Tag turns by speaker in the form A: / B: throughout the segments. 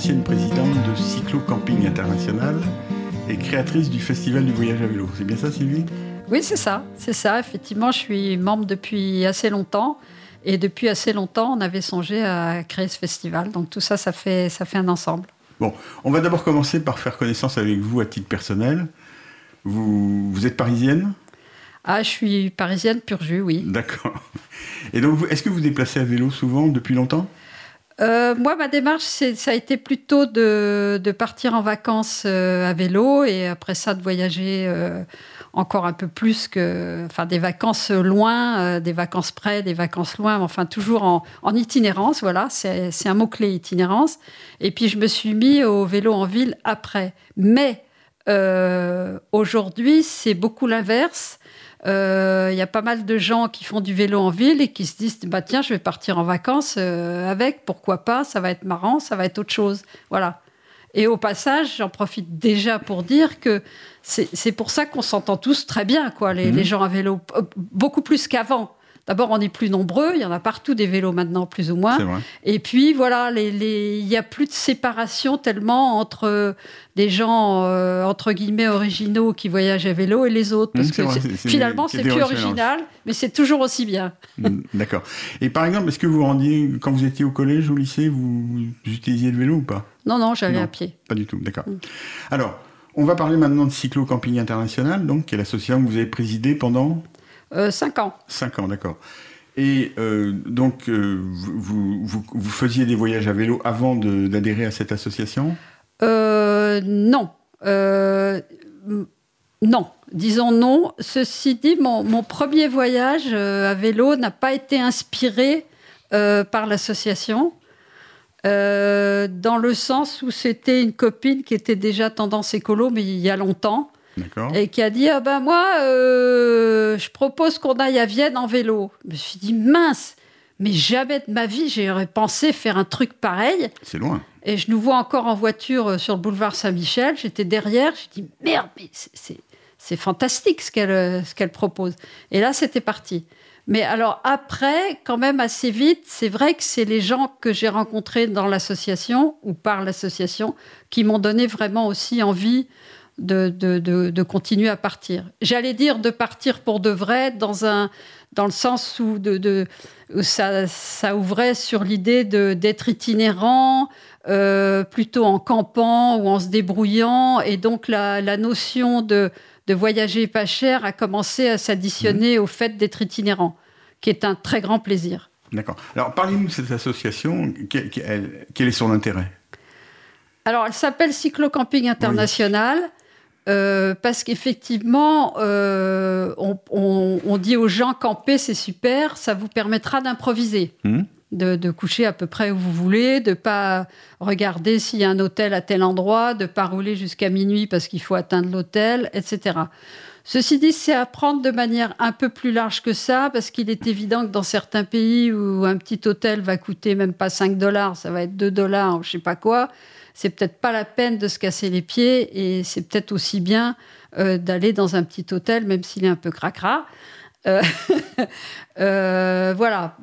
A: ancienne présidente de Cyclo Camping International et créatrice du Festival du voyage à vélo. C'est bien ça, Sylvie?
B: Oui, c'est ça. C'est ça. Effectivement, je suis membre depuis assez longtemps. Et depuis assez longtemps, on avait songé à créer ce festival. Donc tout ça, ça fait, ça fait un ensemble.
A: Bon, on va d'abord commencer par faire connaissance avec vous à titre personnel. Vous, vous êtes parisienne?
B: Ah, je suis parisienne pur jus, oui.
A: D'accord. Et donc, est-ce que vous vous déplacez à vélo souvent depuis longtemps?
B: Euh, moi, ma démarche, ça a été plutôt de, de partir en vacances euh, à vélo et après ça de voyager euh, encore un peu plus que, enfin, des vacances loin, des vacances près, des vacances loin, enfin toujours en, en itinérance. Voilà, c'est un mot clé itinérance. Et puis je me suis mis au vélo en ville après. Mais aujourd'hui, c'est beaucoup l'inverse. Il euh, y a pas mal de gens qui font du vélo en ville et qui se disent bah tiens je vais partir en vacances euh, avec pourquoi pas ça va être marrant ça va être autre chose. Voilà. Et au passage j'en profite déjà pour dire que c'est pour ça qu'on s'entend tous très bien quoi les, mmh. les gens à vélo beaucoup plus qu'avant D'abord, on est plus nombreux, il y en a partout des vélos maintenant, plus ou moins. Et puis, voilà, il n'y a plus de séparation tellement entre euh, des gens, euh, entre guillemets, originaux qui voyagent à vélo et les autres. Parce mmh, que finalement, c'est plus original, mais c'est toujours aussi bien.
A: Mmh, d'accord. Et par exemple, est-ce que vous rendiez, quand vous étiez au collège, au lycée, vous, utilisiez le vélo ou pas?
B: Non, non, j'allais à pied.
A: Pas du tout, d'accord. Mmh. Alors, on va parler maintenant de Cyclo Camping International, donc, qui est l'association que vous avez présidée pendant
B: euh, cinq ans.
A: Cinq ans, d'accord. Et euh, donc, euh, vous, vous, faisiez des voyages à vélo avant d'adhérer à cette association?
B: Non. non, disons non. Ceci dit, mon, mon premier voyage à vélo n'a pas été inspiré par l'association. dans le sens où c'était une copine qui était déjà tendance écolo, mais il y a longtemps, et qui a dit ah ben moi, euh, je propose qu'on aille à Vienne en vélo. Je me suis dit mince, mais jamais de ma vie j'aurais pensé faire un truc pareil.
A: C'est loin.
B: Et je nous vois encore en voiture euh, sur le boulevard Saint-Michel. J'étais derrière. J'ai dit merde, mais c'est fantastique ce qu'elle euh, ce qu'elle propose. Et là, c'était parti. Mais alors après, quand même assez vite, c'est vrai que c'est les gens que j'ai rencontrés dans l'association ou par l'association qui m'ont donné vraiment aussi envie de, continuer à partir. J'allais dire de partir pour de vrai dans, un, dans le sens où, de, ça, ça, ouvrait sur l'idée d'être itinérant, euh, plutôt en campant ou en se débrouillant. Et donc la, notion de, voyager pas cher a commencé à s'additionner mmh. au fait d'être itinérant, qui est un très grand plaisir.
A: D'accord. Alors parlez-nous de cette association. Quel, quel est son intérêt?
B: Alors, elle s'appelle Cyclocamping International. Euh, parce qu'effectivement, euh, on, dit aux gens camper, c'est super, ça vous permettra d'improviser, hmm. de, coucher à peu près où vous voulez, de pas regarder s'il y a un hôtel à tel endroit, de pas rouler jusqu'à minuit parce qu'il faut atteindre l'hôtel, etc. Ceci dit, c'est à prendre de manière un peu plus large que ça, parce qu'il est évident que dans certains pays où un petit hôtel va coûter même pas 5 dollars, ça va être 2 dollars ou je sais pas quoi, c'est peut-être pas la peine de se casser les pieds et c'est peut-être aussi bien euh, d'aller dans un petit hôtel, même s'il est un peu cracra. Euh, euh, voilà.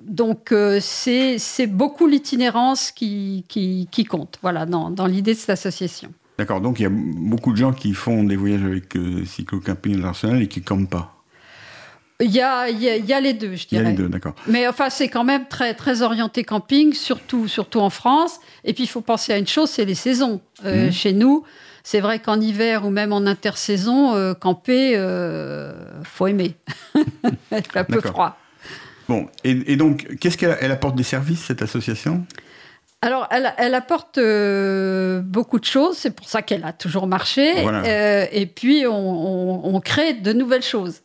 B: Donc, c'est beaucoup l'itinérance qui, qui, compte, voilà, dans, dans l'idée de cette association.
A: D'accord, donc il y a beaucoup de gens qui font des voyages avec Cyclo Camping International et qui campent pas.
B: Il y a, il y a, les deux, je dirais.
A: Il y a les deux, d'accord.
B: Mais enfin, c'est quand même très, très orienté camping, surtout, surtout en France. Et puis, il faut penser à une chose, c'est les saisons. Euh, mhm. Chez nous, c'est vrai qu'en hiver ou même en intersaison, euh, camper, euh, faut aimer. Il fait un peu froid.
A: Bon, et, donc, qu'est-ce qu'elle apporte des services, cette association?
B: Alors, elle, apporte beaucoup de choses, c'est pour ça qu'elle a toujours marché. et puis, on, crée de nouvelles choses.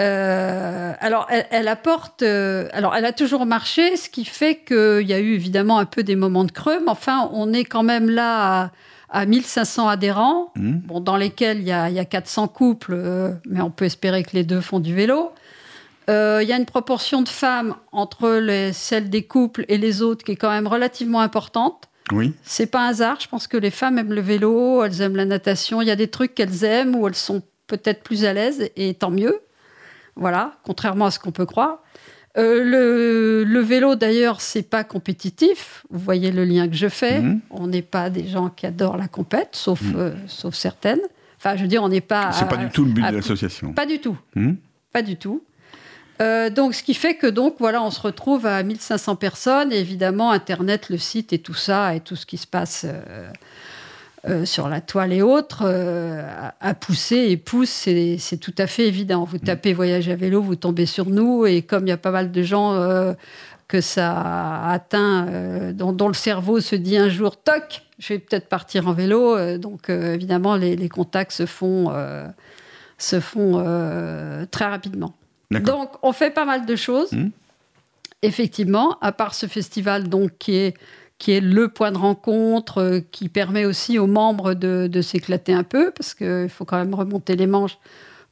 B: Euh, alors, elle, apporte. Euh, alors, elle a toujours marché, ce qui fait qu'il y a eu évidemment un peu des moments de creux, mais enfin, on est quand même là à, 1500 adhérents, mmh. bon, dans lesquels il y, a, 400 couples, euh, mais on peut espérer que les deux font du vélo. Il y a une proportion de femmes entre les, celles des couples et les autres qui est quand même relativement importante.
A: Oui.
B: C'est pas un hasard. Je pense que les femmes aiment le vélo, elles aiment la natation. Il y a des trucs qu'elles aiment où elles sont peut-être plus à l'aise, et tant mieux. Voilà, contrairement à ce qu'on peut croire. Euh, le, le, vélo, d'ailleurs, c'est pas compétitif. Vous voyez le lien que je fais.
A: Mhm.
B: On n'est pas des gens qui adorent la compète, sauf,
A: Mhm.
B: euh, sauf certaines. Enfin, je veux dire, on n'est pas.
A: C'est pas du tout le but
B: à-
A: de l'association.
B: Pas du tout.
A: Hmm
B: Pas du tout. Euh, donc, ce qui fait que donc voilà, on se retrouve à 1500 personnes et évidemment Internet, le site et tout ça et tout ce qui se passe euh, euh, sur la toile et autres euh, a, a poussé et pousse, c'est tout à fait évident. Vous tapez voyage à vélo, vous tombez sur nous et comme il y a pas mal de gens euh, que ça atteint, euh, dont, dont le cerveau se dit un jour toc, je vais peut-être partir en vélo. euh, donc euh, évidemment les, les contacts se font euh, se font euh, très rapidement. Donc, on fait pas mal de choses.
A: Mhm.
B: Effectivement, à part ce festival donc, qui, est, qui est le point de rencontre, euh, qui permet aussi aux membres de, de s'éclater un peu, parce qu'il faut quand même remonter les manches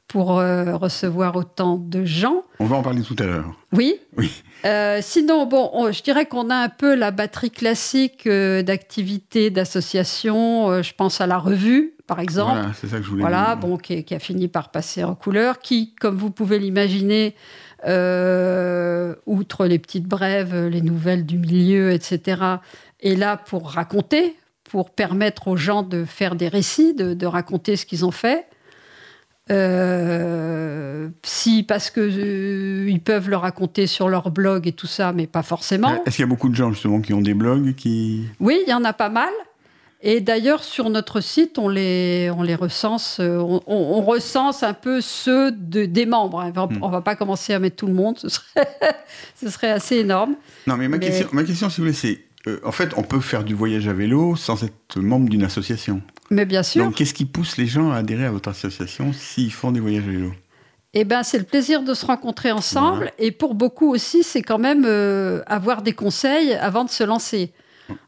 B: pour euh, recevoir autant de gens.
A: On va en parler tout à l'heure.
B: Oui.
A: Oui.
B: Euh, sinon, bon, on- je dirais qu'on a un peu la batterie classique euh, d'activités, d'associations. Je pense à la revue, par exemple.
A: Voilà, c'est ça que je voulais
B: Voilà,
A: dire.
B: bon, qui, qui a fini par passer en couleur, qui, comme vous pouvez l'imaginer, euh, outre les petites brèves, les nouvelles du milieu, etc., est là pour raconter, pour permettre aux gens de faire des récits, de, de raconter ce qu'ils ont fait. Euh, si parce que euh, ils peuvent le raconter sur leur blog et tout ça, mais pas forcément.
A: Est-ce qu'il y a beaucoup de gens justement qui ont des blogs qui
B: Oui, il y en a pas mal. Et d'ailleurs, sur notre site, on les, on les recense, euh, on, on- on recense un peu ceux de, des membres. hein. On ne va pas commencer à mettre tout le monde, ce serait, ce serait assez énorme.
A: Non, mais ma,
B: Mais-
A: question, ma question, si vous voulez, c'est euh, en fait, on peut faire du voyage à vélo sans être membre d'une association.
B: Mais bien sûr,
A: Donc, qu'est-ce qui pousse les gens à adhérer à votre association s'ils font des voyages à vélo?
B: Eh ben, c'est le plaisir de se rencontrer ensemble. Et pour beaucoup aussi, c'est quand même euh, avoir des conseils avant de se lancer.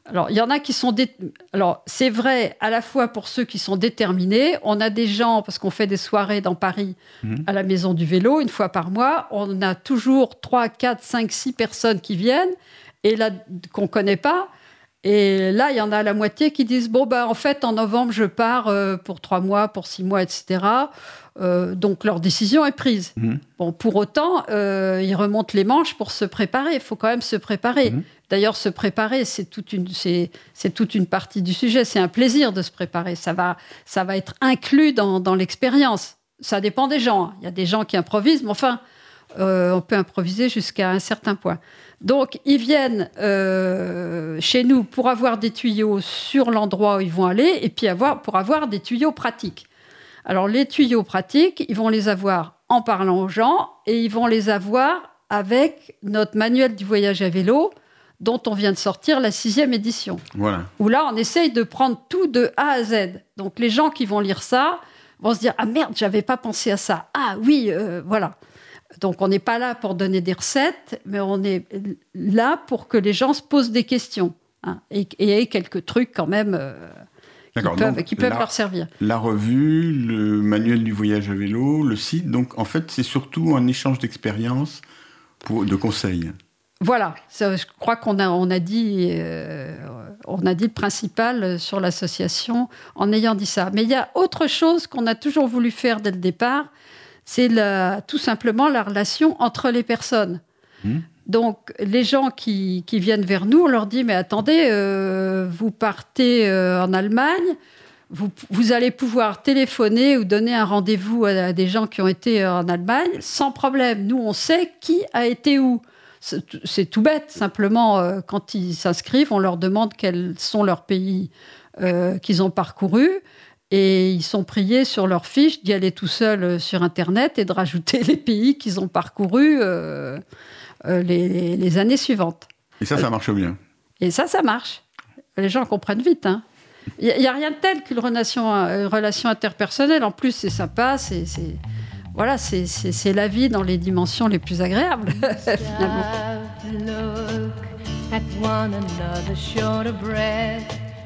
B: Alors, il y en a qui sont... dé- Alors, c'est vrai à la fois pour ceux qui sont déterminés. On a des gens, parce qu'on fait des soirées dans Paris
A: Mhm.
B: à la Maison du Vélo, une fois par mois. On a toujours 3, 4, 5, 6 personnes qui viennent et là, qu'on ne connaît pas. Et là, il y en a la moitié qui disent Bon, ben, en fait, en novembre, je pars euh, pour trois mois, pour six mois, etc. Euh, donc, leur décision est prise.
A: Mhm.
B: Bon, pour autant, euh, ils remontent les manches pour se préparer. Il faut quand même se préparer.
A: Mhm.
B: D'ailleurs, se préparer, c'est toute une, c'est, toute une partie du sujet. C'est un plaisir de se préparer. Ça va, ça va être inclus dans, dans l'expérience. Ça dépend des gens. Il y a des gens qui improvisent, mais enfin, euh, on peut improviser jusqu'à un certain point. Donc, ils viennent euh, chez nous pour avoir des tuyaux sur l'endroit où ils vont aller et puis avoir, pour avoir des tuyaux pratiques. Alors, les tuyaux pratiques, ils vont les avoir en parlant aux gens et ils vont les avoir avec notre manuel du voyage à vélo dont on vient de sortir la sixième édition
A: Voilà.
B: où là, on essaye de prendre tout de A à Z. Donc, les gens qui vont lire ça vont se dire Ah merde, j'avais pas pensé à ça. Ah oui, euh, voilà. Donc, on n'est pas là pour donner des recettes, mais on est là pour que les gens se posent des questions hein, et, et aient quelques trucs quand même euh, qui peuvent,
A: Donc,
B: qui peuvent
A: la,
B: leur servir.
A: la revue, le manuel du voyage à vélo, le site. Donc, en fait, c'est surtout un échange d'expériences, de conseils.
B: Voilà, Ça, je crois qu'on a, on a, dit, euh, on a dit le principal sur l'association en ayant dit ça. Mais il y a autre chose qu'on a toujours voulu faire dès le départ, c'est tout simplement la relation entre les personnes.
A: Mhm.
B: Donc, les gens qui, qui viennent vers nous, on leur dit, mais attendez, euh, vous partez euh, en Allemagne, vous, vous allez pouvoir téléphoner ou donner un rendez-vous à, à des gens qui ont été euh, en Allemagne sans problème. Nous, on sait qui a été où. C'est tout- bête, simplement, euh, quand ils s'inscrivent, on leur demande quels sont leurs pays qu'ils ont parcourus. Et ils sont priés sur leur fiche d'y aller tout seul euh, sur Internet et de rajouter les pays qu'ils ont parcourus euh, euh, les, années suivantes.
A: Et ça, ça marche bien.
B: Et ça, ça marche. Les gens comprennent vite. hein. Il n'y a, rien de tel qu'une relation, une relation interpersonnelle. En plus, c'est sympa. C'est, c'est- voilà, c'est, c'est- c'est la vie dans les dimensions les plus agréables, finalement.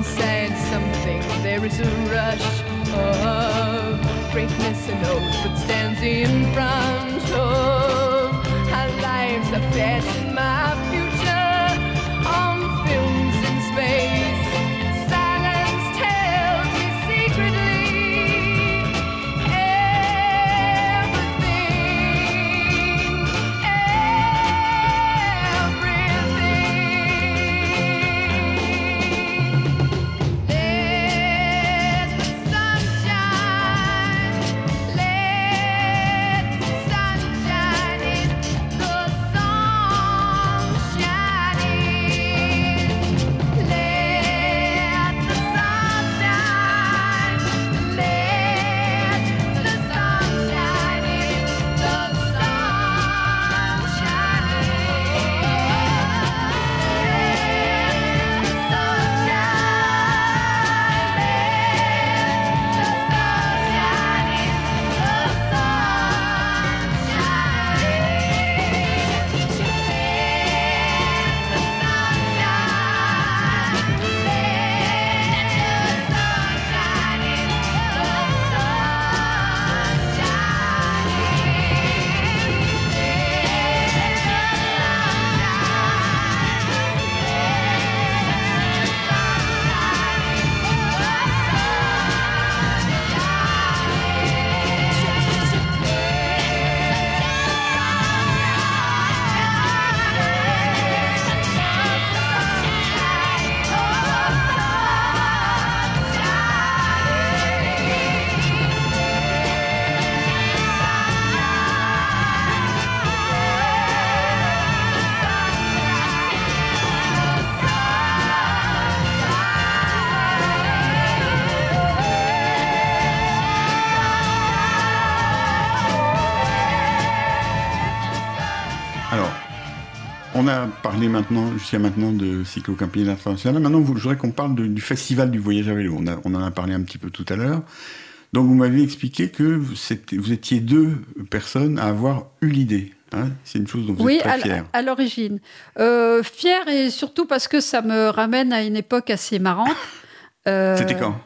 C: Inside something. There is a rush of greatness and oath that stands in front of our lives. I fashion
A: a parlé maintenant, jusqu'à maintenant, de cyclo-camping international. Maintenant, je voudrais qu'on parle de- du festival du voyage à vélo. On, a- on en a parlé un petit peu tout à l'heure. Donc, vous m'avez expliqué que vous, étiez deux personnes à avoir eu l'idée. hein. C'est une chose dont vous
B: Oui,
A: êtes très fier.
B: à l'origine. Euh, fière et surtout parce que ça me ramène à une époque assez marrante. Euh,
A: C'était quand?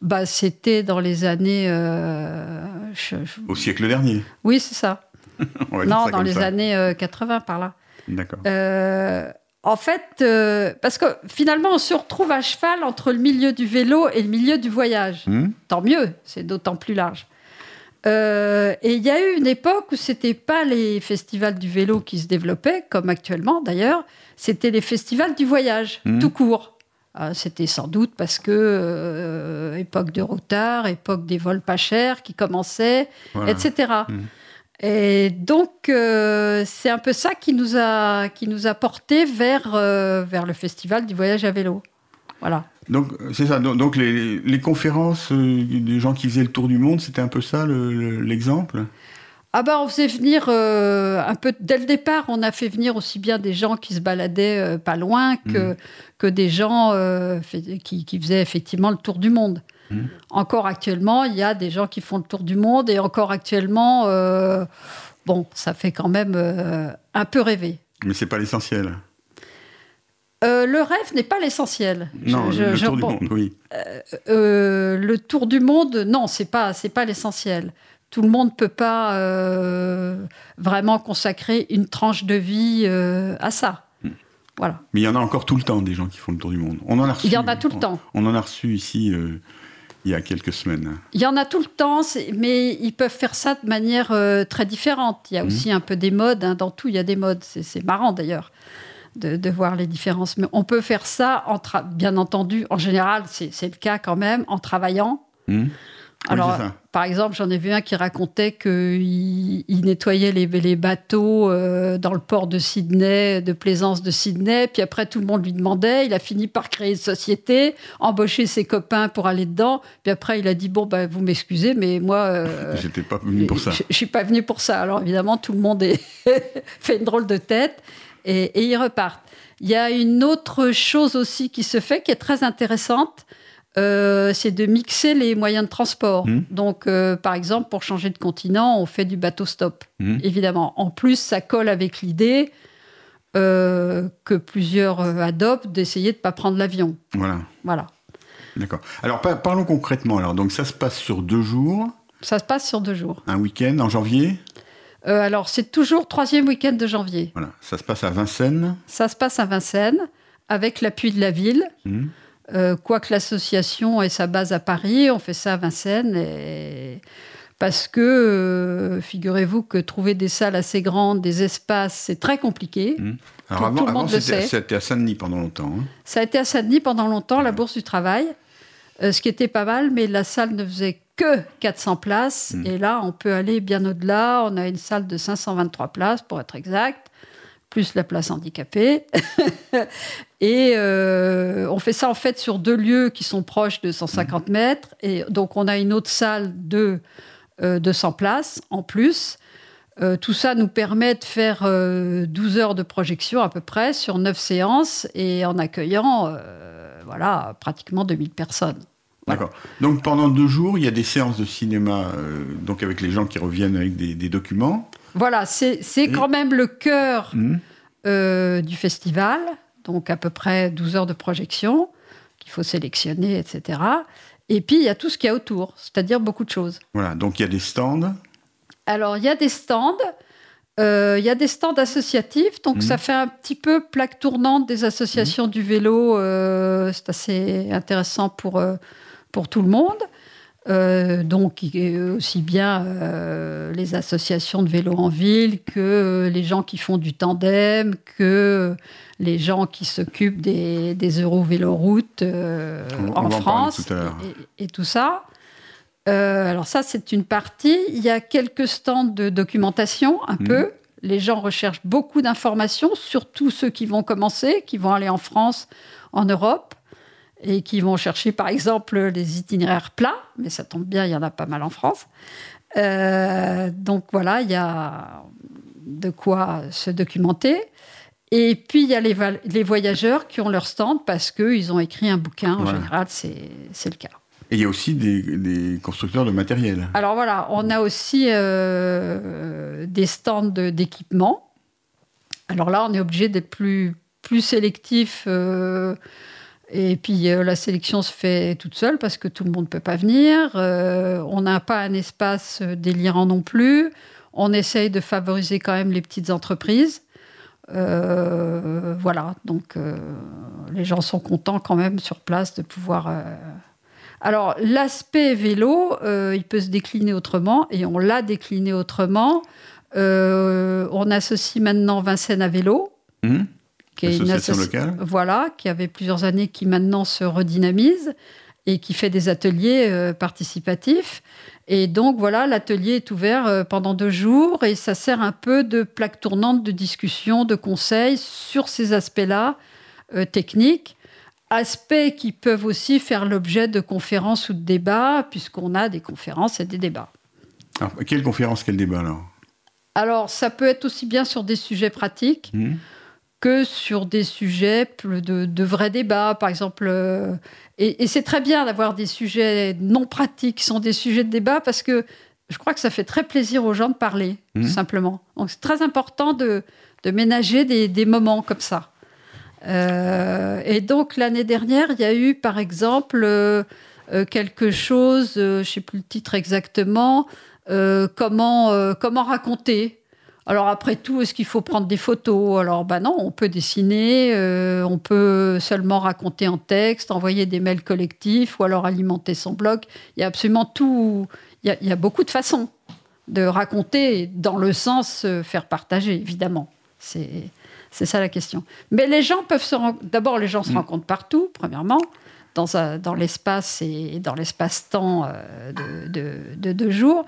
B: Bah, C'était dans les années. euh, je- je-
A: Au siècle dernier.
B: Oui, c'est ça.
A: On va dire
B: Non, dans les
A: ça.
B: années euh, 80 par là.
A: D'accord.
B: Euh, en fait, euh, parce que finalement, on se retrouve à cheval entre le milieu du vélo et le milieu du voyage.
A: Hmm
B: Tant mieux, c'est d'autant plus large. Euh, et il y a eu une époque où c'était pas les festivals du vélo qui se développaient, comme actuellement d'ailleurs, c'était les festivals du voyage,
A: Mhm.
B: tout court. Euh, c'était sans doute parce que euh, époque de retard, époque des vols pas chers qui commençaient,
A: Voilà.
B: etc. Et donc, euh, c'est un peu ça qui nous a, qui nous a porté vers, euh, vers le festival du voyage à vélo. Voilà.
A: Donc, c'est ça. Donc, les, les conférences euh, des gens qui faisaient le tour du monde, c'était un peu ça le- le- l'exemple?
B: Ah bah on faisait venir euh, un peu dès le départ, on a fait venir aussi bien des gens qui se baladaient euh, pas loin que, que des gens euh, fait- qui, qui faisaient effectivement le tour du monde.
A: Mhm.
B: Encore actuellement, il y a des gens qui font le tour du monde et encore actuellement, euh, bon, ça fait quand même euh, un peu rêver.
A: Mais c'est pas l'essentiel.
B: Euh, le rêve n'est pas l'essentiel.
A: Non,
B: Je-
A: le
B: je-
A: tour du
B: bon,
A: monde, oui.
B: Le tour du monde, non, c'est pas, c'est pas l'essentiel. Tout le monde peut pas vraiment consacrer une tranche de vie à ça.
A: Hmm.
B: Voilà.
A: Mais il y en a encore tout le temps des gens qui font le tour du monde. On en a reçu.
B: Il y en a tout le
A: on-
B: temps.
A: On en a reçu ici euh, il y a quelques semaines.
B: Il y en a tout le temps, mais ils peuvent faire ça de manière euh, très différente. Il y a
A: Mhm.
B: aussi un peu des modes. hein, dans tout, il y a des modes. C'est marrant d'ailleurs de, de voir les différences. Mais on peut faire ça, en bien entendu, en général, c'est le cas quand même, en travaillant.
A: Hmm
B: Alors, par exemple, j'en ai vu un qui racontait qu'il il nettoyait les, les bateaux euh, dans le port de Sydney, de plaisance de Sydney. Puis après, tout le monde lui demandait. Il a fini par créer une société, embaucher ses copains pour aller dedans. Puis après, il a dit Bon, ben, vous m'excusez, mais moi. euh,
A: J'étais pas venu pour ça.
B: je, je suis pas venu pour ça. Alors évidemment, tout le monde est fait une drôle de tête et, et ils repartent. Il y a une autre chose aussi qui se fait qui est très intéressante. Euh, c'est de mixer les moyens de transport.
A: Mhm.
B: Donc, euh, par exemple, pour changer de continent, on fait du bateau stop,
A: Hmm
B: évidemment. En plus, ça colle avec l'idée euh, que plusieurs adoptent d'essayer de ne pas prendre l'avion.
A: Voilà,
B: Voilà.
A: d'accord. Alors pa- parlons concrètement. Alors donc ça se passe sur deux jours,
B: Ça se passe sur deux jours.
A: un week-end en janvier?
B: Alors, c'est toujours troisième week-end de janvier.
A: Voilà, ça se passe à Vincennes?
B: Ça se passe à Vincennes, avec l'appui de la ville.
A: Mhm.
B: Euh, quoique l'association ait sa base à Paris, on fait ça à Vincennes. et- Parce que, euh, figurez-vous que trouver des salles assez grandes, des espaces, c'est très compliqué.
A: Alors
B: Tout-
A: avant,
B: tout le
A: avant,
B: monde le sait.
A: c'était à Saint-Denis pendant longtemps. hein.
B: Ça a été à Saint-Denis pendant longtemps, la Bourse du Travail, euh, ce qui était pas mal, mais la salle ne faisait que 400 places.
A: Mm.
B: Et là, on peut aller bien au-delà. On a une salle de 523 places, pour être exact, plus la place handicapée. et euh, on fait ça, en fait, sur deux lieux qui sont proches de 150
A: Mm.
B: mètres. Et donc, on a une autre salle de euh, 200 places en plus. Euh, tout ça nous permet de faire euh, 12 heures de projection à peu près sur 9 séances et en accueillant euh, voilà, pratiquement 2000 personnes.
A: D'accord. Donc pendant deux jours, il y a des séances de cinéma, euh, donc avec les gens qui reviennent avec des, des documents.
B: Voilà, c'est
A: Et-
B: quand même le cœur
A: Mhm.
B: euh, du festival, donc à peu près 12 heures de projection qu'il faut sélectionner, etc. Et puis il y a tout ce qu'il y a autour, c'est-à-dire beaucoup de choses.
A: Voilà, donc il y a des stands.
B: Alors, il y a des stands. euh, Il y a des stands associatifs, donc
A: Mhm.
B: ça fait un petit peu plaque tournante des associations du vélo. euh, c'est assez intéressant pour, euh, pour tout le monde. Euh, donc, aussi bien euh, les associations de vélo en ville que les gens qui font du tandem, que les gens qui s'occupent des, des Euro-Véloroutes euh, en France
A: tout
B: et, et tout ça. Alors ça, c'est une partie. Il y a quelques stands de documentation, un
A: Mhm.
B: peu. Les gens recherchent beaucoup d'informations, surtout ceux qui vont commencer, qui vont aller en France, en Europe, et qui vont chercher, par exemple, les itinéraires plats. Mais ça tombe bien, il y en a pas mal en France. Euh, donc voilà, il y a de quoi se documenter. Et puis, il y a les, voyageurs qui ont leur stand parce qu'ils ont écrit un bouquin. En
A: Voilà.
B: général, c'est le cas.
A: Et il y a aussi des, des constructeurs de matériel.
B: Alors voilà, on a aussi euh, des stands d'équipement. Alors là, on est obligé d'être plus, plus sélectif. euh, et puis euh, la sélection se fait toute seule parce que tout le monde ne peut pas venir. Euh, on n'a pas un espace euh, délirant non plus. On essaye de favoriser quand même les petites entreprises. Voilà, donc les gens sont contents quand même sur place de pouvoir alors, l'aspect vélo, il peut se décliner autrement, et on l'a décliné autrement. On associe maintenant Vincennes à vélo,
A: Mhm.
B: Qui est une
A: Association
B: associ-
A: locale.
B: Voilà, qui avait plusieurs années, qui maintenant se redynamise et qui fait des ateliers euh, participatifs. Et donc, voilà, l'atelier est ouvert euh, pendant deux jours et ça sert un peu de plaque tournante de discussion, de conseils sur ces aspects-là euh, techniques. Aspects qui peuvent aussi faire l'objet de conférences ou de débats, puisqu'on a des conférences et des débats.
A: Alors, quelle conférence, quel débat alors?
B: Alors, ça peut être aussi bien sur des sujets pratiques
A: Mhm.
B: Que sur des sujets de, de vrais débats, par exemple. euh, et et c'est très bien d'avoir des sujets non pratiques qui sont des sujets de débat parce que je crois que ça fait très plaisir aux gens de parler,
A: Mhm.
B: tout simplement. Donc c'est très important de, de ménager des, des moments comme ça. Euh, et donc l'année dernière, il y a eu par exemple euh, quelque chose, euh, je ne sais plus le titre exactement, comment, comment raconter. Alors après tout, est-ce qu'il faut prendre des photos? Alors ben non, on peut dessiner, euh, on peut seulement raconter en texte, envoyer des mails collectifs ou alors alimenter son blog. Il y a absolument tout, il y a, il y a beaucoup de façons de raconter dans le sens euh, faire partager, évidemment. C'est c'est ça la question. Mais les gens peuvent se ren- d'abord les gens se
A: Mm.
B: rencontrent partout, premièrement, dans, un- dans l'espace et dans l'espace-temps euh, de, de, de deux jours.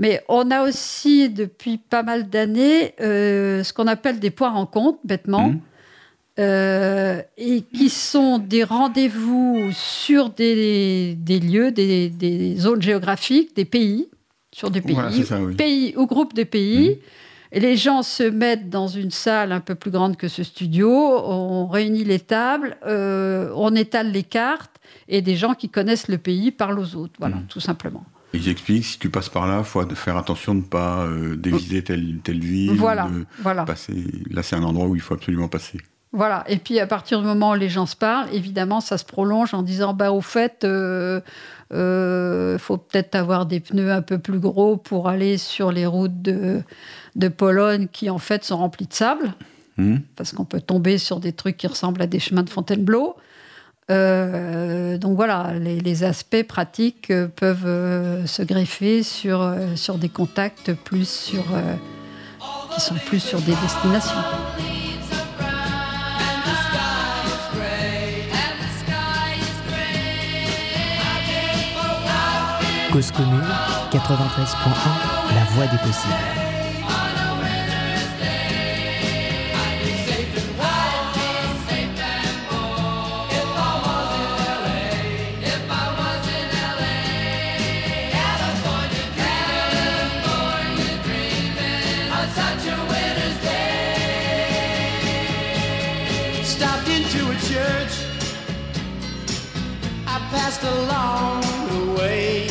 B: Mais on a aussi depuis pas mal d'années euh, ce qu'on appelle des points rencontres, bêtement,
A: Mhm.
B: euh, et qui sont des rendez-vous sur des, des lieux, des, des zones géographiques, des pays, sur des pays,
A: Voilà, c'est ça, oui.
B: pays ou groupes de pays. Et les gens se mettent dans une salle un peu plus grande que ce studio, on réunit les tables, euh, on étale les cartes, et des gens qui connaissent le pays parlent aux autres. Voilà,
A: Mhm.
B: tout simplement.
A: Ils expliquent si tu passes par là, il faut faire attention de ne pas euh, déviser telle, telle ville.
B: Voilà,
A: de
B: voilà.
A: passer. Là, c'est un endroit où il faut absolument passer.
B: Voilà. Et puis à partir du moment où les gens se parlent, évidemment, ça se prolonge en disant bah au fait, euh, euh, faut peut-être avoir des pneus un peu plus gros pour aller sur les routes de, de Pologne qui en fait sont remplies de sable,
A: Hmm
B: parce qu'on peut tomber sur des trucs qui ressemblent à des chemins de Fontainebleau. Euh, donc voilà, les, aspects pratiques euh, peuvent euh, se greffer sur, sur des contacts plus sur, euh, qui sont plus sur des destinations.
D: Cause commune, 93.1, la voix des possibles.
E: Along the way.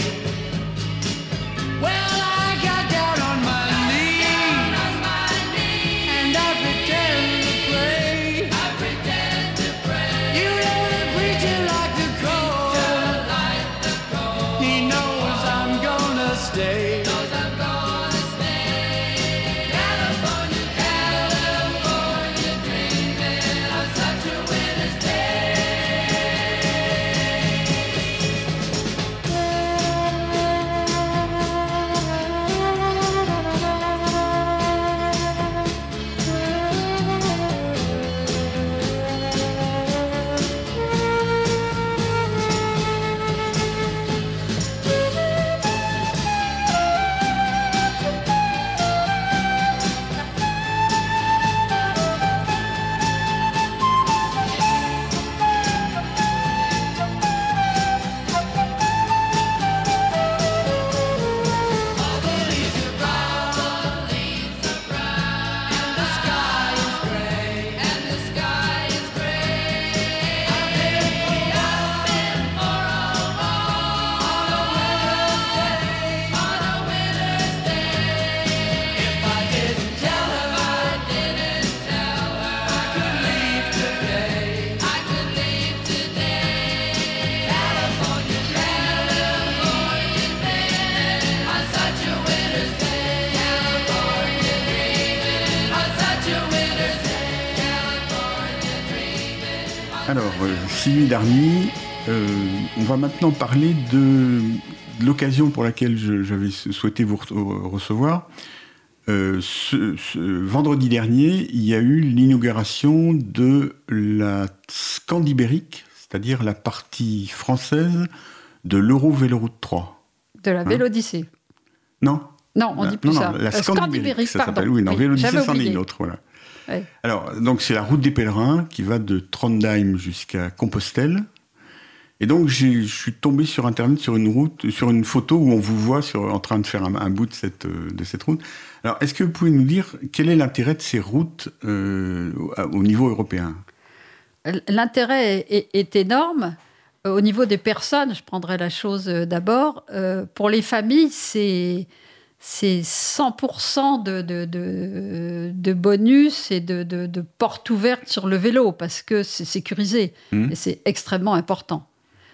A: Darny, euh, on va maintenant parler de, de l'occasion pour laquelle j'avais souhaité vous re- recevoir. Euh, ce, ce vendredi dernier, il y a eu l'inauguration de la Scandibérique, c'est-à-dire la partie française de l'Euro Véloroute 3.
B: De la
A: Hein
B: Vélodyssée.
A: Non
B: Non, on
A: La-
B: dit plus
A: non,
B: ça.
A: non, la
B: Euh,
A: Scandibérique, ça
B: pardon.
A: s'appelle. Oui, non, Vélodyssée,
B: j'avais
A: c'en est une autre, voilà.
B: Ouais.
A: Alors, donc c'est la route des pèlerins qui va de Trondheim jusqu'à Compostelle. Et donc je suis tombé sur internet sur une route, sur une photo où on vous voit sur, en train de faire un, un bout de cette, euh, de cette route. Alors, est-ce que vous pouvez nous dire quel est l'intérêt de ces routes euh, au- au niveau européen?
B: L'intérêt est, est énorme. Euh, Au niveau des personnes, je prendrai la chose d'abord. euh, pour les familles, c'est c'est 100% de, de, de, de bonus et de, de, portes ouvertes sur le vélo parce que c'est sécurisé
A: Mhm.
B: et c'est extrêmement important.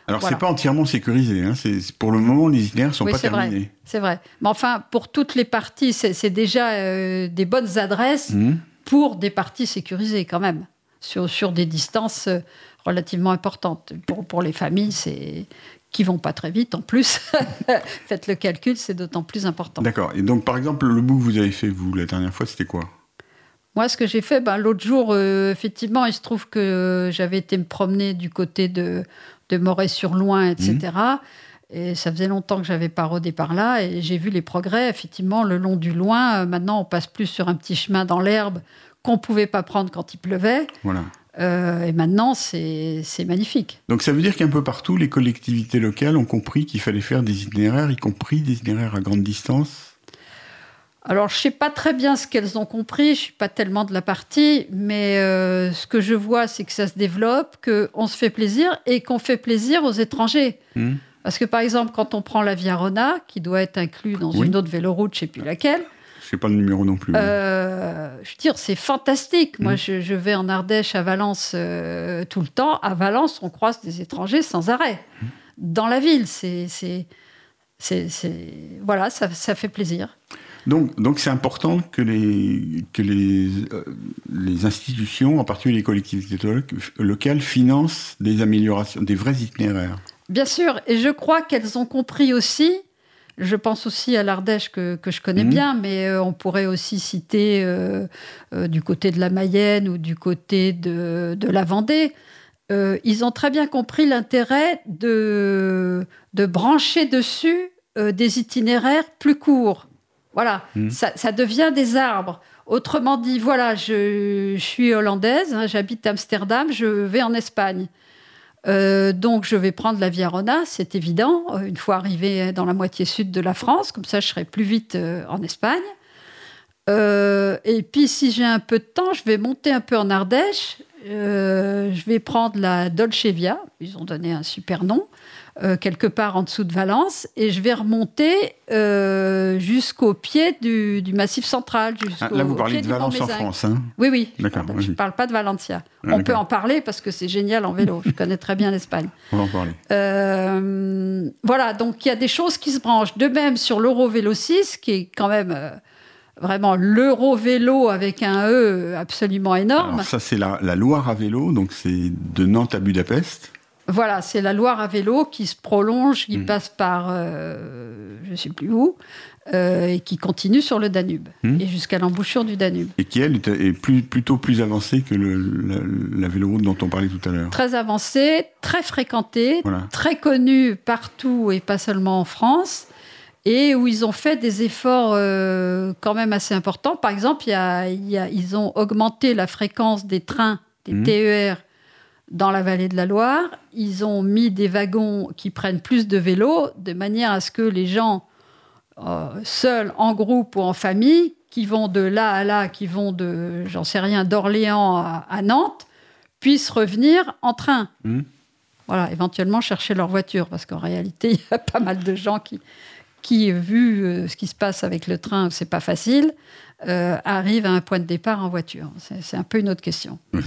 A: Alors,
B: Voilà.
A: c'est pas entièrement sécurisé. Hein, c'est- pour le moment, les itinéraires sont
B: Oui,
A: pas terminés.
B: C'est vrai. Mais enfin, pour toutes les parties, c'est déjà euh, des bonnes adresses
A: Mhm.
B: pour des parties sécurisées quand même, sur, sur des distances euh, relativement importantes. Pour, pour les familles, c'est qui vont pas très vite en plus. Faites le calcul, c'est d'autant plus important.
A: D'accord. Et donc, par exemple, le bout que vous avez fait, vous, la dernière fois, c'était quoi?
B: Moi, ce que j'ai fait, ben, l'autre jour, euh, effectivement, il se trouve que j'avais été me promener du côté de, de Moret-sur-Loing, etc. Et ça faisait longtemps que j'avais pas rodé par là. Et j'ai vu les progrès, effectivement, le long du loin. Euh, maintenant, on passe plus sur un petit chemin dans l'herbe qu'on pouvait pas prendre quand il pleuvait.
A: Voilà.
B: Euh, et maintenant, c'est magnifique.
A: Donc ça veut dire qu'un peu partout, les collectivités locales ont compris qu'il fallait faire des itinéraires, y compris des itinéraires à grande distance?
B: Alors, je sais pas très bien ce qu'elles ont compris, je suis pas tellement de la partie, mais euh, ce que je vois, c'est que ça se développe, qu'on se fait plaisir et qu'on fait plaisir aux étrangers.
A: Hmm.
B: Parce que par exemple, quand on prend la Via Rona, qui doit être inclus dans
A: Oui.
B: une autre véloroute, je ne sais plus laquelle,
A: Je sais pas le numéro non plus.
B: euh, je veux dire, c'est fantastique. Moi,
A: Mhm.
B: je, je vais en Ardèche, à Valence, euh, tout le temps. À Valence, on croise des étrangers sans arrêt.
A: Mhm.
B: Dans la ville, c'est... c'est- c'est- c'est- Voilà, ça, ça fait plaisir.
A: Donc, donc c'est important que les que les euh, les institutions, en particulier les collectivités lo- locales, financent des améliorations, des vrais itinéraires.
B: Bien sûr, et je crois qu'elles ont compris aussi, je pense aussi à l'Ardèche que, que je connais
A: Mhm.
B: bien, mais euh, on pourrait aussi citer euh, euh, du côté de la Mayenne ou du côté de, de la Vendée. Ils ont très bien compris l'intérêt de, de brancher dessus des itinéraires plus courts. Voilà,
A: Mhm.
B: ça, ça devient des arbres. Autrement dit, voilà, je, je suis hollandaise, hein, j'habite Amsterdam, je vais en Espagne. Euh, donc, je vais prendre la Via Rona, c'est évident, euh, une fois arrivé dans la moitié sud de la France, comme ça je serai plus vite euh, en Espagne. Et puis, si j'ai un peu de temps, je vais monter un peu en Ardèche. Je vais prendre la Dolce Via, ils ont donné un super nom, euh, quelque part en dessous de Valence, et je vais remonter euh, jusqu'au pied du, du Massif central.
A: Ah, là, vous parlez de Valence en. France. Hein
B: Oui, oui.
A: D'accord,
B: Je
A: oui.
B: ne parle pas de Valencia.
A: Ah,
B: On peut en parler parce que c'est génial en vélo. Je connais très bien l'Espagne.
A: On va en parler.
B: Euh, voilà, donc il y a des choses qui se branchent. De même sur l'Euro Vélo 6, qui est quand même vraiment l'Euro Vélo avec un E absolument énorme.
A: Alors ça, c'est la, la Loire à vélo, donc c'est de Nantes à Budapest.
B: Voilà, c'est la Loire à vélo qui se prolonge, qui
A: Mhm.
B: passe par euh, je ne sais plus où, euh, et qui continue sur le Danube,
A: Mhm.
B: et jusqu'à l'embouchure du Danube.
A: et qui, elle, est, plus, plutôt plus avancée que le, la, la véloroute dont on parlait tout à l'heure.
B: Très avancée, très fréquentée,
A: Voilà.
B: très connue partout et pas seulement en France, et où ils ont fait des efforts euh, quand même assez importants. Par exemple, il y a- il y a- ils ont augmenté la fréquence des trains, des
A: Mhm.
B: TER dans la vallée de la Loire. Ils ont mis des wagons qui prennent plus de vélos, de manière à ce que les gens, euh, seuls, en groupe ou en famille, qui vont de là à là, qui vont de, j'en sais rien, d'Orléans à, à Nantes, puissent revenir en train.
A: Mhm.
B: Voilà, éventuellement chercher leur voiture, parce qu'en réalité, il y a pas mal de gens qui, qui vu euh, ce qui se passe avec le train, c'est pas facile, euh, arrivent à un point de départ en voiture. C'est un peu une autre question.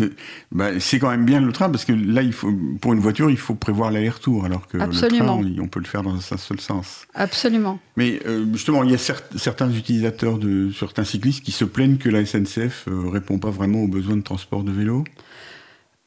A: Bah, c'est quand même bien le train parce que là, il faut, pour une voiture, il faut prévoir l'aller-retour, alors que
B: Absolument.
A: le train, on peut le faire dans un seul sens.
B: Absolument.
A: Mais euh, justement, il y a cer- certains utilisateurs, de, certains cyclistes qui se plaignent que la SNCF euh, répond pas vraiment aux besoins de transport de vélo.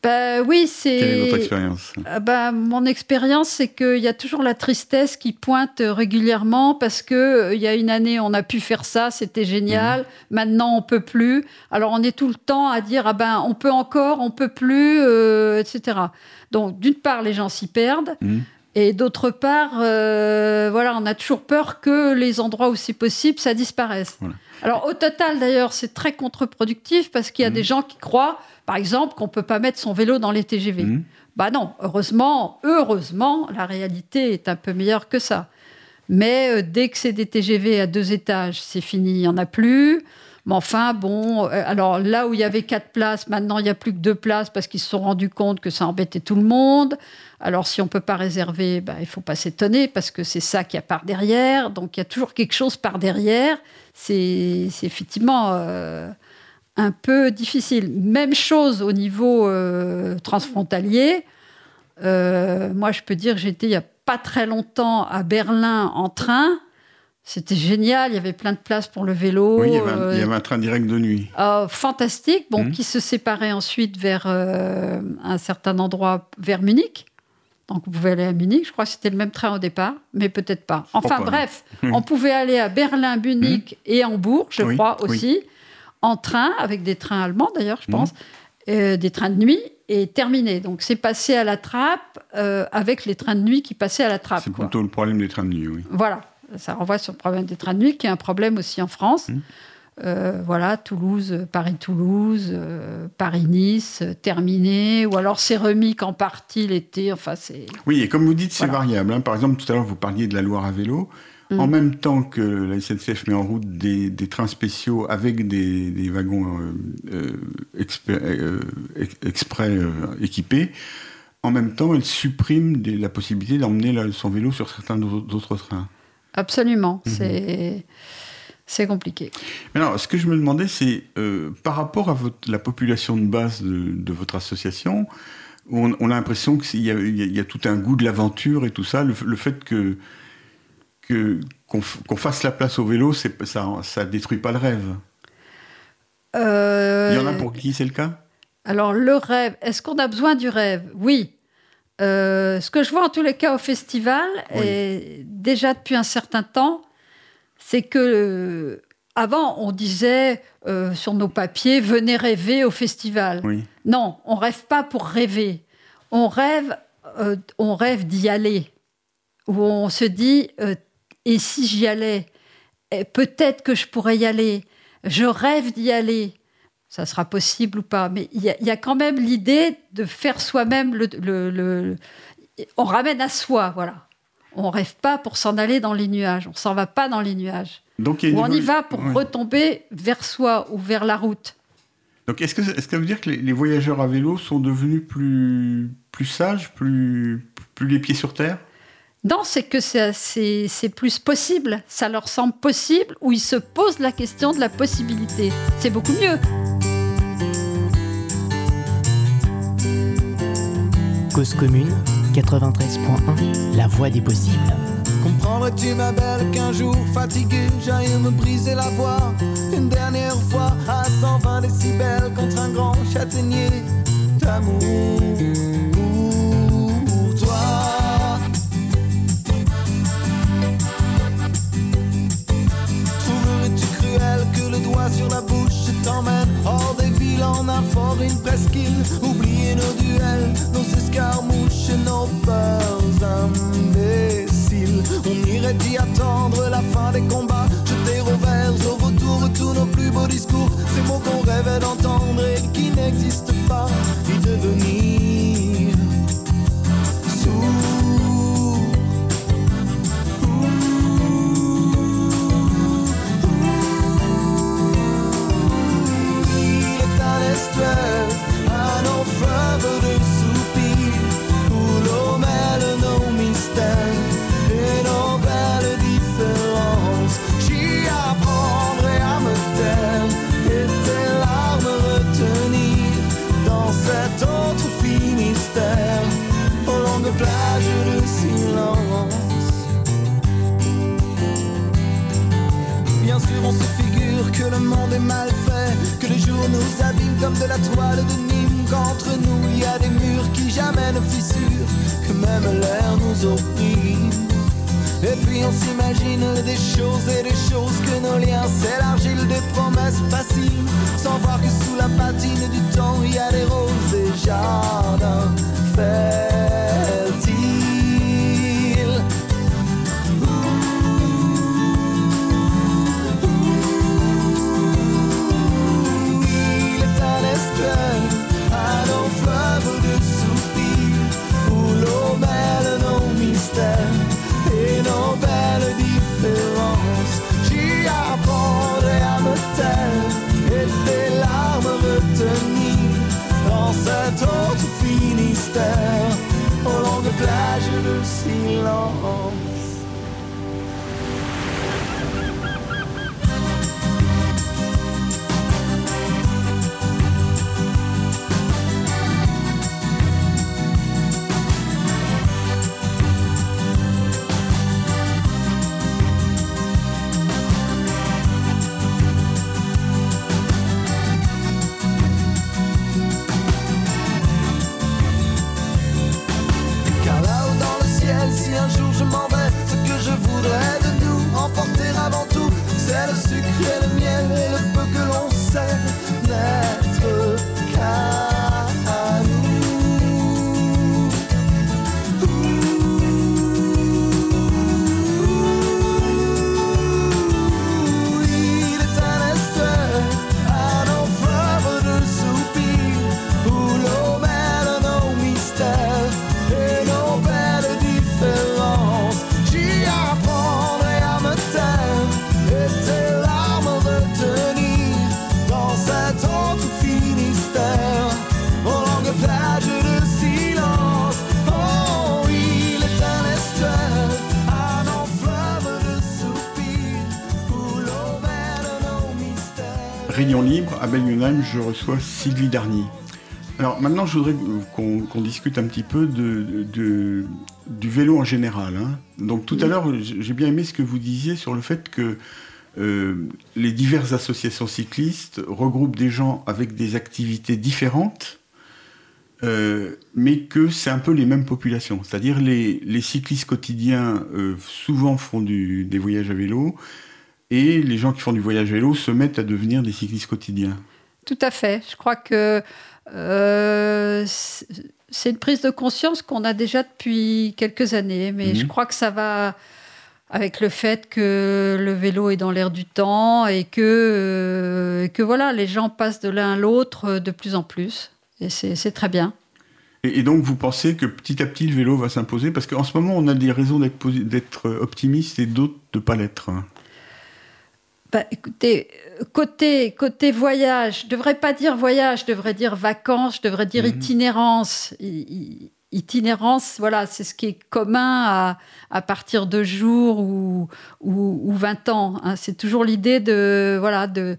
B: Ben oui,
A: Quelle est votre
B: c'est.
A: expérience?
B: Ah ben, mon expérience, c'est qu'il y a toujours la tristesse qui pointe régulièrement parce que euh, il y a une année, on a pu faire ça, c'était génial. Maintenant, on peut plus. Alors, on est tout le temps à dire ah ben, on peut encore, on peut plus, euh, etc. Donc, d'une part, les gens s'y perdent.
A: Mhm.
B: Et d'autre part, euh, voilà, on a toujours peur que les endroits où c'est possible, ça disparaisse.
A: Voilà.
B: Alors au total, d'ailleurs, c'est très contre-productif parce qu'il y a
A: Mhm.
B: des gens qui croient, par exemple, qu'on peut pas mettre son vélo dans les TGV.
A: Mhm.
B: Bah non, heureusement, heureusement, la réalité est un peu meilleure que ça. Mais euh, dès que c'est des TGV à deux étages, c'est fini, il n'y en a plus. Mais enfin, bon, euh, alors là où il y avait quatre places, maintenant il n'y a plus que deux places parce qu'ils se sont rendus compte que ça embêtait tout le monde. Alors si on ne peut pas réserver, bah, il ne faut pas s'étonner parce que c'est ça qu'il y a par derrière. Donc il y a toujours quelque chose par derrière. C'est effectivement euh, un peu difficile. Même chose au niveau euh, transfrontalier. Moi, je peux dire que j'étais il n'y a pas très longtemps à Berlin en train. C'était génial, il y avait plein de places pour le vélo.
A: Oui, il y, avait un,
B: euh,
A: il y avait un train direct de nuit.
B: euh, fantastique, bon,
A: Mhm.
B: qui se séparait ensuite vers euh, un certain endroit, vers Munich. Donc vous pouvez aller à Munich, je crois que c'était le même train au départ, mais peut-être pas. Enfin bref, on pouvait aller à Berlin, Munich et Hambourg, je
A: Oui,
B: crois
A: oui.
B: aussi, en train, avec des trains allemands d'ailleurs, je
A: Mhm.
B: pense, euh, des trains de nuit, et terminé. Donc c'est passé à la trappe avec les trains de nuit qui passaient à la trappe.
A: C'est plutôt le problème des trains de nuit, oui.
B: Voilà, ça renvoie sur le problème des trains de nuit, qui est un problème aussi en France.
A: Mhm.
B: Euh, voilà, Toulouse, Paris-Toulouse, euh, Paris-Nice, euh, terminé, ou alors c'est remis qu'en partie l'été, enfin c'est...
A: Oui, et comme vous dites, c'est
B: Voilà.
A: variable. hein. Par exemple, tout à l'heure, vous parliez de la Loire à vélo.
B: Mm.
A: En même temps que la SNCF met en route des, des trains spéciaux avec des, des wagons exprès équipés, en même temps, elle supprime des- la possibilité d'emmener son vélo sur certains d'autres trains.
B: Absolument.
A: Mhm.
B: C'est c'est compliqué.
A: Mais alors, ce que je me demandais, c'est euh, par rapport à votre- la population de base de, de votre association, on, on a l'impression qu'il y, y a- tout un goût de l'aventure et tout ça. Le, le fait que qu'on fasse la place au vélo, ça, ça détruit pas le rêve.
B: Euh,
A: Il y en a pour qui c'est le cas?
B: Alors, le rêve, est-ce qu'on a besoin du rêve? Oui. Euh, ce que je vois en tous les cas au festival,
A: Oui.
B: et déjà depuis un certain temps, c'est que euh, avant on disait euh, sur nos papiers venez rêver au festival.
A: Oui.
B: Non, on rêve pas pour rêver. On rêve, euh, on rêve d'y aller. Où on se dit euh, et si j'y allais, Eh, peut-être que je pourrais y aller. Je rêve d'y aller. Ça sera possible ou pas, mais il y, a- il y a quand même l'idée de faire soi-même le, le- le- On ramène à soi, voilà. On rêve pas pour s'en aller dans les nuages. On s'en va pas dans les nuages.
A: Donc,
B: Ou on y va pour
A: Ouais.
B: retomber vers soi ou vers la route.
A: Donc, est-ce que, est-ce que ça veut dire que les, les voyageurs à vélo sont devenus plus, plus sages, plus, plus les pieds sur terre?
B: Non, c'est que c'est- c'est c'est plus possible. Ça leur semble possible ou ils se posent la question de la possibilité. C'est beaucoup mieux.
D: Commune 93.1, la voix des possibles.
F: Comprendrais-tu ma belle qu'un jour fatigué j'aille me briser la voix? Une dernière fois à 120 décibels contre un grand châtaignier d'amour. Pour toi. Trouverais-tu cruel que le doigt sur la bouche t'emmène hors des en un fort, une presqu'île. Oublier nos duels, nos escarmouches nos je
A: reçois Sylvie Darny. Alors maintenant, je voudrais qu'on discute un petit peu de, de- du vélo en général. hein. Donc tout à l'heure, j'ai bien aimé ce que vous disiez sur le fait que euh, les diverses associations cyclistes regroupent des gens avec des activités différentes, euh, mais que c'est un peu les mêmes populations. C'est-à-dire les, les cyclistes quotidiens euh, souvent font du- des voyages à vélo, et les gens qui font du voyage à vélo se mettent à devenir des cyclistes quotidiens.
B: Tout à fait. Je crois que euh, c'est une prise de conscience qu'on a déjà depuis quelques années, mais
A: Mhm.
B: je crois que ça va avec le fait que le vélo est dans l'air du temps et que, euh, que voilà, les gens passent de l'un à l'autre de plus en plus. Et c'est très bien.
A: Et, et donc vous pensez que petit à petit le vélo va s'imposer? Parce qu'en ce moment on a des raisons d'être optimiste et d'autres de ne pas l'être.
B: Bah, écoutez, côté, côté voyage, je devrais pas dire voyage, je devrais dire vacances, je devrais dire
A: Mhm.
B: itinérance. I- Itinérance, voilà, c'est ce qui est commun à, à partir de jours ou, ou, ou 20 ans. hein. C'est toujours l'idée de, voilà, de,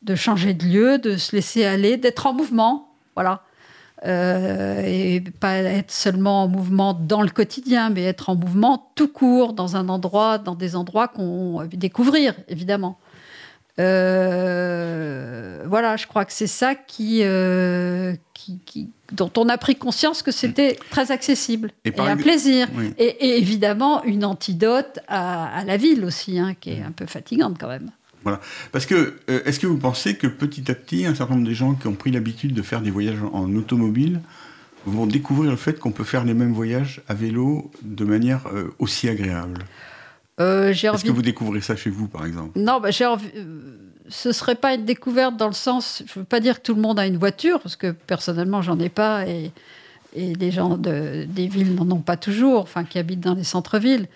B: de changer de lieu, de se laisser aller, d'être en mouvement. Voilà. Euh, et pas être seulement en mouvement dans le quotidien, mais être en mouvement tout court, dans un endroit, dans des endroits qu'on découvrir, évidemment. Euh, voilà, je crois que c'est ça qui, euh, qui, qui- dont on a pris conscience que c'était très accessible
A: Et
B: un plaisir.
A: Oui.
B: Et, et évidemment, une antidote à, à la ville aussi, hein, qui est un peu fatigante quand même.
A: Parce que euh, est-ce que vous pensez que petit à petit un certain nombre de gens qui ont pris l'habitude de faire des voyages en automobile vont découvrir le fait qu'on peut faire les mêmes voyages à vélo de manière euh, aussi agréable?
B: Euh,
A: Est-ce
B: envie
A: que vous découvrez ça chez vous par exemple?
B: Non, bah, j'ai envie. Ce serait pas une découverte dans le sens. Je veux pas dire que tout le monde a une voiture, parce que personnellement, j'en ai pas, et, et les gens de, des villes n'en ont pas toujours, enfin, qui habitent dans les centres-villes.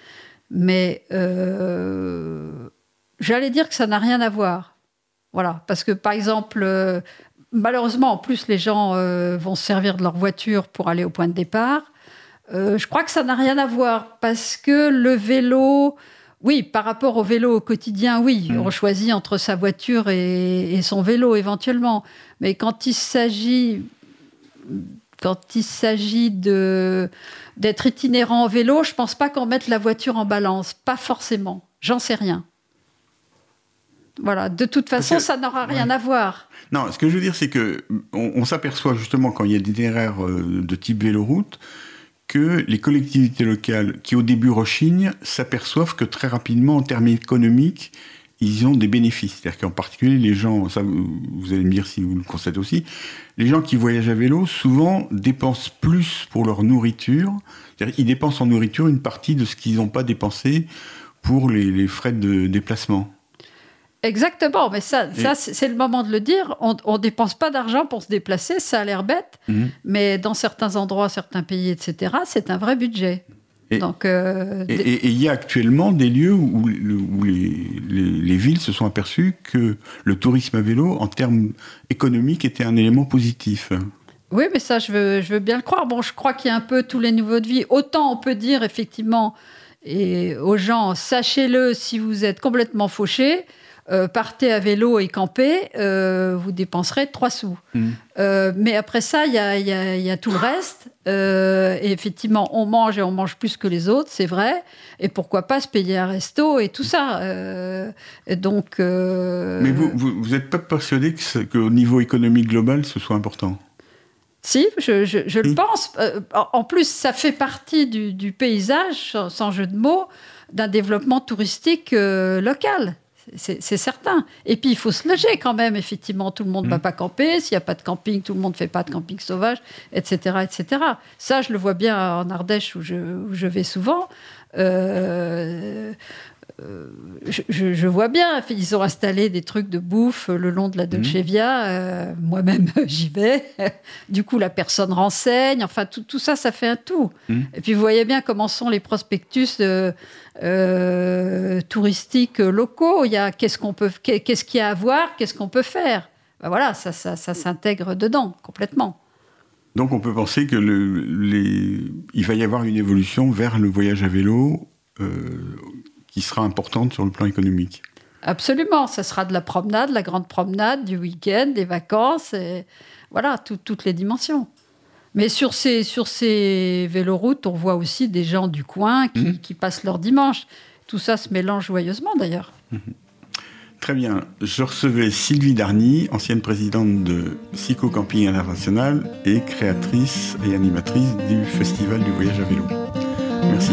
B: Mais euh, j'allais dire que ça n'a rien à voir. Voilà, parce que par exemple, euh, malheureusement, en plus, les gens euh, vont se servir de leur voiture pour aller au point de départ. Euh, je crois que ça n'a rien à voir parce que le vélo, oui, par rapport au vélo au quotidien, oui,
A: Mm.
B: on choisit entre sa voiture et, et son vélo éventuellement. Mais quand il s'agit, quand il s'agit de d'être itinérant en vélo, je pense pas qu'on mette la voiture en balance, pas forcément. J'en sais rien. Voilà, de toute façon, ça n'aura rien
A: ouais.
B: à voir.
A: Non, ce que je veux dire, c'est que on, on s'aperçoit justement quand il y a des itinéraires euh, de type véloroute que les collectivités locales qui au début rechignent s'aperçoivent que très rapidement, en termes économiques, ils ont des bénéfices. C'est-à-dire qu'en particulier, les gens, ça vous vous allez me dire si vous le constatez aussi, les gens qui voyagent à vélo, souvent dépensent plus pour leur nourriture. C'est-à-dire qu'ils dépensent en nourriture une partie de ce qu'ils n'ont pas dépensé pour les, les frais de déplacement.
B: Exactement, mais ça,
A: Et-
B: ça c'est le moment de le dire. On ne dépense pas d'argent pour se déplacer, ça a l'air bête,
A: Mhm.
B: mais dans certains endroits, certains pays, etc., c'est un vrai budget.
A: Et-
B: Donc, euh,
A: Et il y a actuellement des lieux où, le- où les, les- les villes se sont aperçues que le tourisme à vélo, en termes économiques, était un élément positif.
B: Oui, mais ça, je veux, je veux bien le croire. Bon, je crois qu'il y a un peu tous les niveaux de vie. Autant on peut dire, effectivement, et aux gens, sachez-le, si vous êtes complètement fauché, euh, partez à vélo et campez, euh, vous dépenserez 3 sous.
A: Mm.
B: Euh, mais après ça, il y a, il y a- il y a tout le reste. Et effectivement, on mange et on mange plus que les autres, c'est vrai. Et pourquoi pas se payer un resto et tout ça. Et donc.
A: Mais vous, vous, vous n'êtes pas persuadé que qu'au niveau économique global, ce soit important?
B: Si, je, je- je le pense. En plus, ça fait partie du, du paysage, sans, sans jeu de mots, d'un développement touristique local. C'est certain. Et puis, il faut se loger quand même, effectivement. Tout le monde ne va
A: Mm.
B: pas camper. S'il n'y a pas de camping, tout le monde ne fait pas de camping sauvage, etc., etc. Ça, je le vois bien en Ardèche, où je, où je vais souvent. Euh, euh, je, je- je vois bien, ils ont installé des trucs de bouffe le long de la Dolce Via. euh, Moi-même, j'y vais. Du coup, la personne renseigne. Enfin, tout, tout ça, ça fait un tout.
A: Mhm.
B: Et puis, vous voyez bien comment sont les prospectus euh, touristiques locaux. Il y a qu'est-ce qu'on peut, qu'est-ce qu'il y a à voir, qu'est-ce qu'on peut faire? Ben voilà, ça, ça, ça s'intègre dedans complètement.
A: Donc on peut penser que le, les, il va y avoir une évolution vers le voyage à vélo qui sera importante sur le plan économique.
B: Absolument, ça sera de la promenade, la grande promenade, du week-end, des vacances, et voilà, tout- toutes les dimensions. Mais sur ces, sur ces véloroutes, on voit aussi des gens du coin qui,
A: Mhm.
B: qui passent leur dimanche. Tout ça se mélange joyeusement d'ailleurs.
A: Très bien. Je recevais Sylvie Darny, ancienne présidente de Psycho Camping International et créatrice et animatrice du Festival du voyage à vélo. Merci.